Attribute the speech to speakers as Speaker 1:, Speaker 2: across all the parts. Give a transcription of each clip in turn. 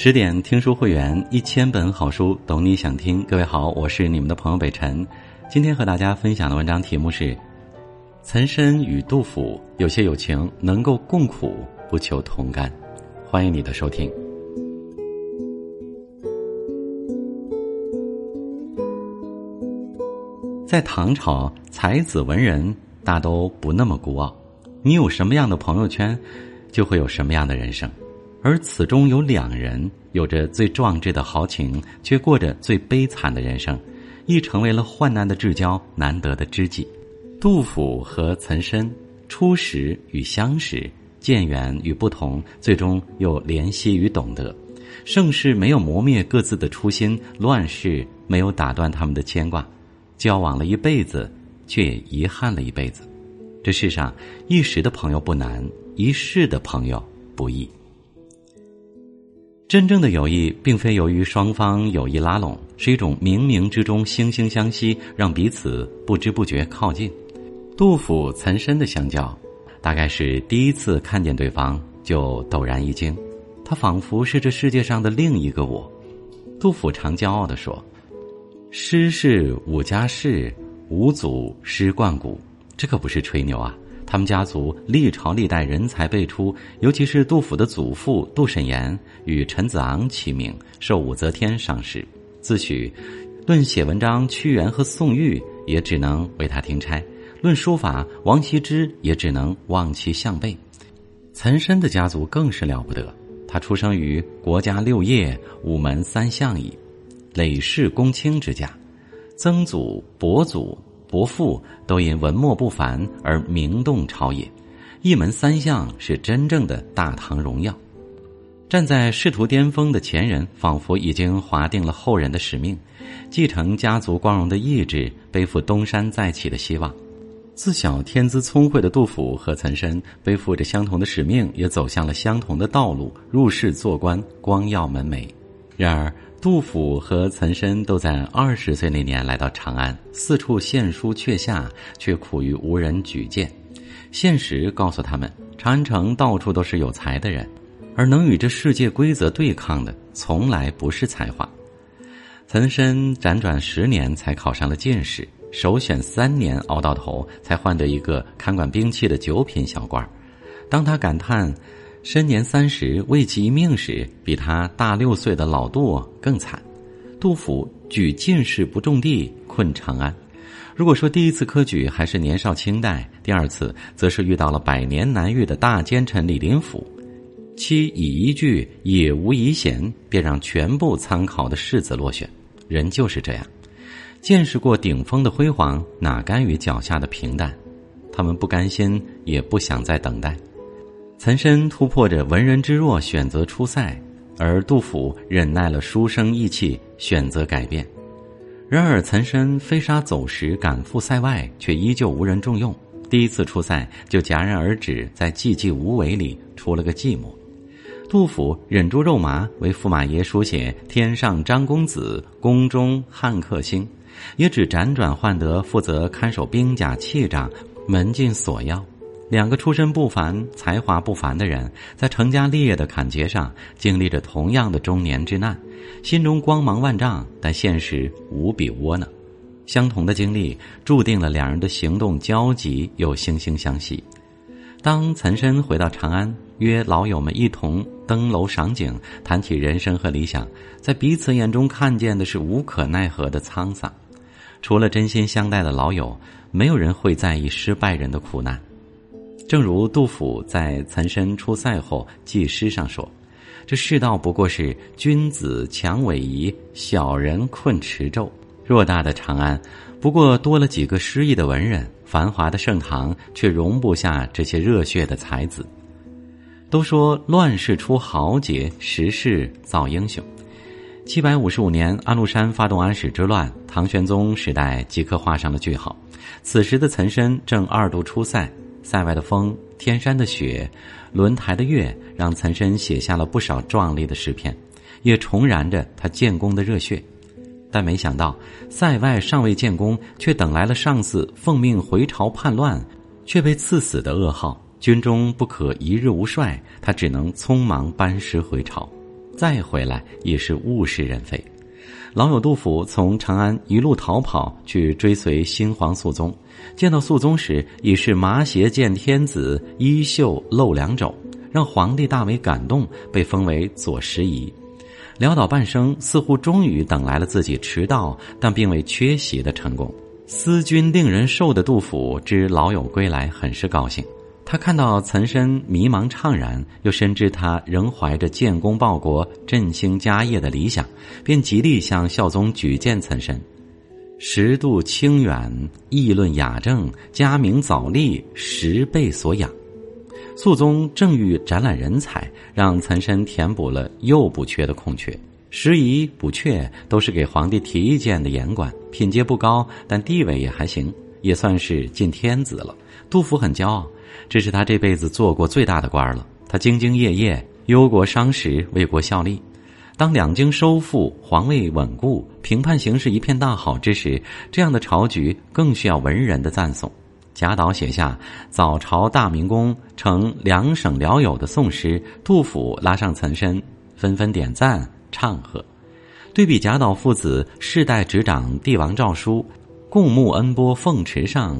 Speaker 1: 十点听书会员，一千本好书，懂你想听。各位好，我是你们的朋友北辰。今天和大家分享的文章题目是《岑参与杜甫有些友情能够共苦，不求同甘》。欢迎你的收听。在唐朝，才子文人大都不那么孤傲。你有什么样的朋友圈，就会有什么样的人生。而此中有两人有着最壮志的豪情，却过着最悲惨的人生，亦成为了患难的至交、难得的知己。杜甫和岑参初识与相识，渐远与不同，最终又怜惜与懂得。盛世没有磨灭各自的初心，乱世没有打断他们的牵挂。交往了一辈子，却也遗憾了一辈子。这世上一时的朋友不难，一世的朋友不易。真正的友谊，并非由于双方有意拉拢，是一种冥冥之中惺惺相惜，让彼此不知不觉靠近。杜甫、岑参的相交，大概是第一次看见对方就陡然一惊，他仿佛是这世界上的另一个我。杜甫常骄傲地说：“诗是五家事，五祖诗冠古。”这可不是吹牛啊。他们家族历朝历代人才辈出，尤其是杜甫的祖父杜审言与陈子昂齐名，受武则天赏识。自诩论写文章，屈原和宋玉也只能为他听差；论书法，王羲之也只能望其项背。岑参的家族更是了不得，他出生于国家六业、午门三相矣，累世公卿之家，曾祖、伯祖。伯父都因文墨不凡而名动朝野，一门三相是真正的大唐荣耀。站在仕途巅峰的前人，仿佛已经划定了后人的使命，继承家族光荣的意志，背负东山再起的希望。自小天资聪慧的杜甫和岑参，背负着相同的使命，也走向了相同的道路，入仕做官，光耀门楣。然而。杜甫和岑参都在二十岁那年来到长安，四处献书阙下，却苦于无人举荐。现实告诉他们，长安城到处都是有才的人，而能与这世界规则对抗的，从来不是才华。岑参辗转十年才考上了进士，首选三年熬到头，才换得一个看管兵器的九品小官。当他感叹。身年三十未及一命时，比他大六岁的老杜更惨。杜甫举进士不中第，困长安。如果说第一次科举还是年少清代，第二次则是遇到了百年难遇的大奸臣李林甫。其以一句“也无遗贤”，便让全部参考的士子落选。人就是这样，见识过顶峰的辉煌，哪甘于脚下的平淡？他们不甘心，也不想再等待。岑参突破着文人之弱，选择出塞；而杜甫忍耐了书生意气，选择改变。然而，岑参飞沙走石赶赴塞外，却依旧无人重用。第一次出塞就戛然而止，在寂寂无为里出了个寂寞。杜甫忍住肉麻，为驸马爷书写“天上张公子，宫中汉客星”，也只辗转换得负责看守兵甲器仗、门禁锁钥。两个出身不凡、才华不凡的人，在成家立业的坎节上经历着同样的中年之难，心中光芒万丈，但现实无比窝囊。相同的经历，注定了两人的行动交集又惺惺相惜。当岑参回到长安，约老友们一同登楼赏景，谈起人生和理想，在彼此眼中看见的是无可奈何的沧桑。除了真心相待的老友，没有人会在意失败人的苦难。正如杜甫在岑参出塞后记诗上说：“这世道不过是君子强伟夷，小人困池胄。偌大的长安，不过多了几个失意的文人；繁华的盛唐，却容不下这些热血的才子。都说乱世出豪杰，时势造英雄。七百五十五年，安禄山发动安史之乱，唐玄宗时代即刻画上了句号。此时的岑参正二度出塞。”塞外的风，天山的雪，轮台的月，让岑参写下了不少壮丽的诗篇，也重燃着他建功的热血。但没想到，塞外尚未建功，却等来了上司奉命回朝叛乱，却被赐死的噩耗。军中不可一日无帅，他只能匆忙班师回朝。再回来也是物是人非。老友杜甫从长安一路逃跑去追随新皇肃宗，见到肃宗时已是麻鞋见天子，衣袖露两肘，让皇帝大为感动，被封为左拾遗。潦倒半生，似乎终于等来了自己迟到但并未缺席的成功。思君令人瘦的杜甫之老友归来，很是高兴。他看到岑参迷茫怅然，又深知他仍怀着建功报国、振兴家业的理想，便极力向孝宗举荐岑参。十度清远，议论雅正，佳明早立，十倍所养。肃宗正欲展览人才，让岑参填补了又补缺的空缺。时宜补缺都是给皇帝提意见的言官，品阶不高，但地位也还行，也算是近天子了。杜甫很骄傲。这是他这辈子做过最大的官了。他兢兢业业，忧国伤时，为国效力。当两京收复，皇位稳固，平叛形势一片大好之时，这样的朝局更需要文人的赞颂。贾岛写下“早朝大明宫，成两省辽友”的宋诗，杜甫拉上岑参，纷纷点赞唱和。对比贾岛父子世代执掌帝王诏书，共沐恩波凤池上。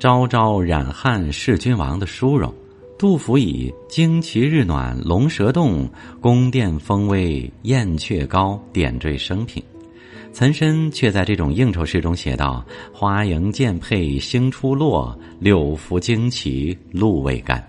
Speaker 1: 朝朝染汉弑君王的殊荣，杜甫以旌旗日暖龙蛇动，宫殿风微燕雀高点缀生平。岑参却在这种应酬诗中写道：“花迎剑佩星初落，柳拂旌旗露未干。”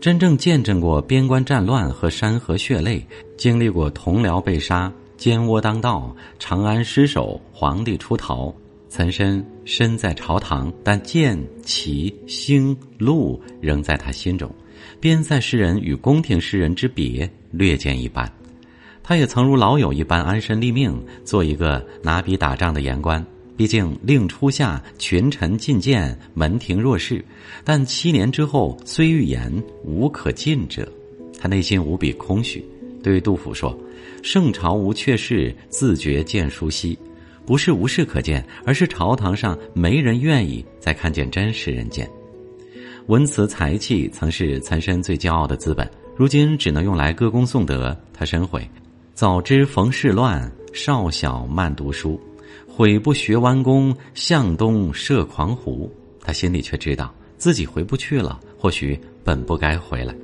Speaker 1: 真正见证过边关战乱和山河血泪，经历过同僚被杀、奸窝当道、长安失守、皇帝出逃。岑参身在朝堂，但剑、旗、星、鹿仍在他心中。边塞诗人与宫廷诗人之别略见一斑。他也曾如老友一般安身立命，做一个拿笔打仗的言官。毕竟令初夏，群臣进谏，门庭若市。但七年之后，虽欲言，无可进者。他内心无比空虚，对杜甫说：“圣朝无阙事，自觉见书稀。”不是无事可见，而是朝堂上没人愿意再看见真实人间。文辞才气曾是岑参最骄傲的资本，如今只能用来歌功颂德。他深悔，早知逢世乱，少小慢读书，悔不学弯弓，向东射狂狐。他心里却知道自己回不去了，或许本不该回来。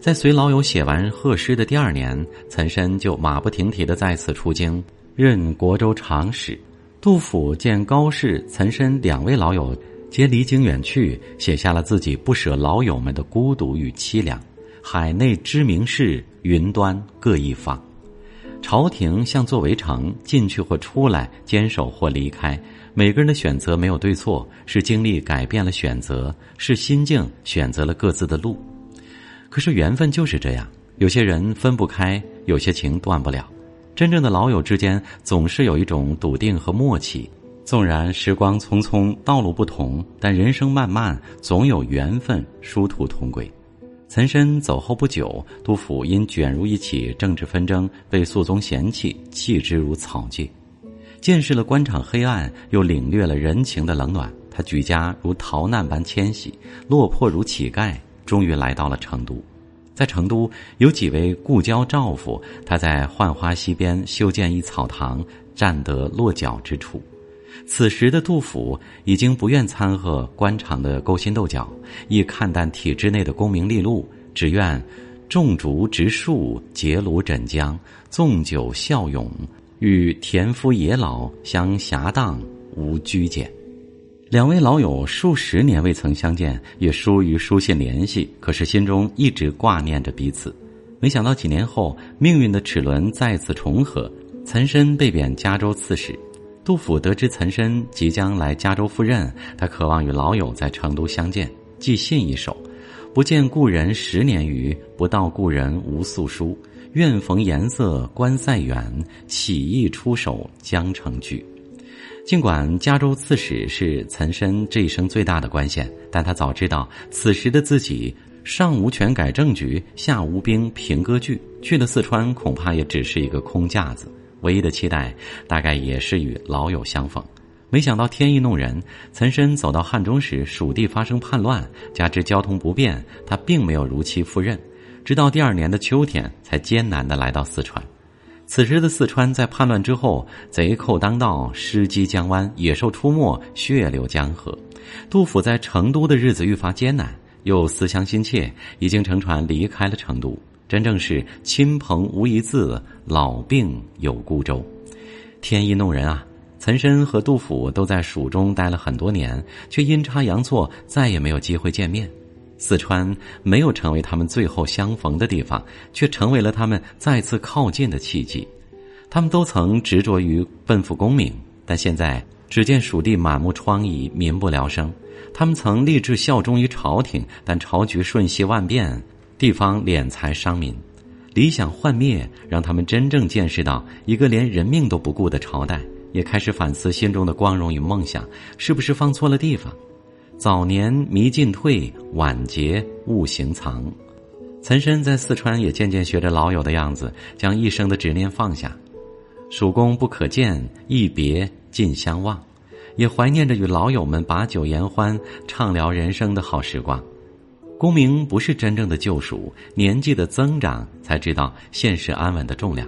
Speaker 1: 在随老友写完贺诗的第二年，岑参就马不停蹄的再次出京。任国州长史，杜甫见高适、岑参两位老友皆离京远去，写下了自己不舍老友们的孤独与凄凉。海内知名事，云端各一方。朝廷像座围城，进去或出来，坚守或离开，每个人的选择没有对错，是经历改变了选择，是心境选择了各自的路。可是缘分就是这样，有些人分不开，有些情断不了。真正的老友之间，总是有一种笃定和默契。纵然时光匆匆，道路不同，但人生漫漫，总有缘分殊途同归。岑参走后不久，杜甫因卷入一起政治纷争，被肃宗嫌弃，弃之如草芥。见识了官场黑暗，又领略了人情的冷暖，他举家如逃难般迁徙，落魄如乞丐，终于来到了成都。在成都有几位故交照拂，他在浣花溪边修建一草堂，占得落脚之处。此时的杜甫已经不愿参和官场的勾心斗角，亦看淡体制内的功名利禄，只愿种竹植树，结庐枕江，纵酒笑咏，与田夫野老相遐荡，无拘谨。两位老友数十年未曾相见，也疏于书信联系，可是心中一直挂念着彼此。没想到几年后，命运的齿轮再次重合，岑参被贬加州刺史。杜甫得知岑参即将来加州赴任，他渴望与老友在成都相见，寄信一首：“不见故人十年余，不到故人无宿书。愿逢颜色关塞远，起意出手江城居。”尽管加州刺史是岑参这一生最大的官衔，但他早知道此时的自己上无权改政局，下无兵平割据，去了四川恐怕也只是一个空架子。唯一的期待，大概也是与老友相逢。没想到天意弄人，岑参走到汉中时，蜀地发生叛乱，加之交通不便，他并没有如期赴任。直到第二年的秋天才艰难的来到四川。此时的四川在叛乱之后，贼寇当道，尸积江湾，野兽出没，血流江河。杜甫在成都的日子愈发艰难，又思乡心切，已经乘船离开了成都。真正是亲朋无一字，老病有孤舟。天意弄人啊！岑参和杜甫都在蜀中待了很多年，却阴差阳错再也没有机会见面。四川没有成为他们最后相逢的地方，却成为了他们再次靠近的契机。他们都曾执着于奔赴功名，但现在只见蜀地满目疮痍，民不聊生。他们曾立志效忠于朝廷，但朝局瞬息万变，地方敛财伤民，理想幻灭，让他们真正见识到一个连人命都不顾的朝代。也开始反思心中的光荣与梦想，是不是放错了地方？早年迷进退，晚节悟行藏。岑参在四川也渐渐学着老友的样子，将一生的执念放下。蜀公不可见，一别尽相忘，也怀念着与老友们把酒言欢、畅聊人生的好时光。功名不是真正的救赎，年纪的增长才知道现实安稳的重量。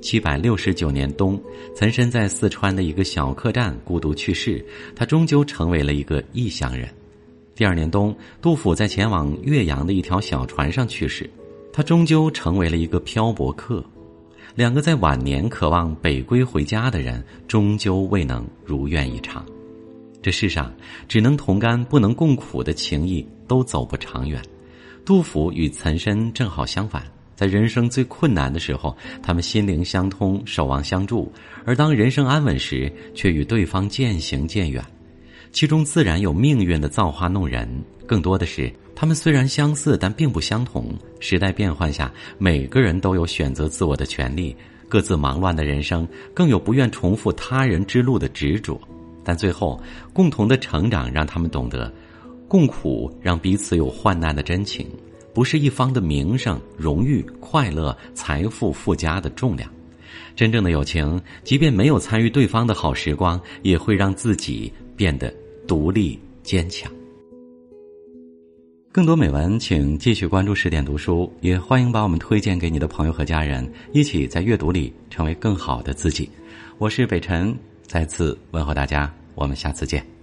Speaker 1: 七百六十九年冬，岑参在四川的一个小客栈孤独去世，他终究成为了一个异乡人。第二年冬，杜甫在前往岳阳的一条小船上去世，他终究成为了一个漂泊客。两个在晚年渴望北归回家的人，终究未能如愿以偿。这世上只能同甘不能共苦的情谊，都走不长远。杜甫与岑参正好相反。在人生最困难的时候，他们心灵相通，守望相助；而当人生安稳时，却与对方渐行渐远。其中自然有命运的造化弄人，更多的是他们虽然相似，但并不相同。时代变换下，每个人都有选择自我的权利，各自忙乱的人生，更有不愿重复他人之路的执着。但最后，共同的成长让他们懂得，共苦让彼此有患难的真情。不是一方的名声、荣誉、快乐、财富、附加的重量，真正的友情，即便没有参与对方的好时光，也会让自己变得独立坚强。更多美文，请继续关注十点读书，也欢迎把我们推荐给你的朋友和家人，一起在阅读里成为更好的自己。我是北辰，再次问候大家，我们下次见。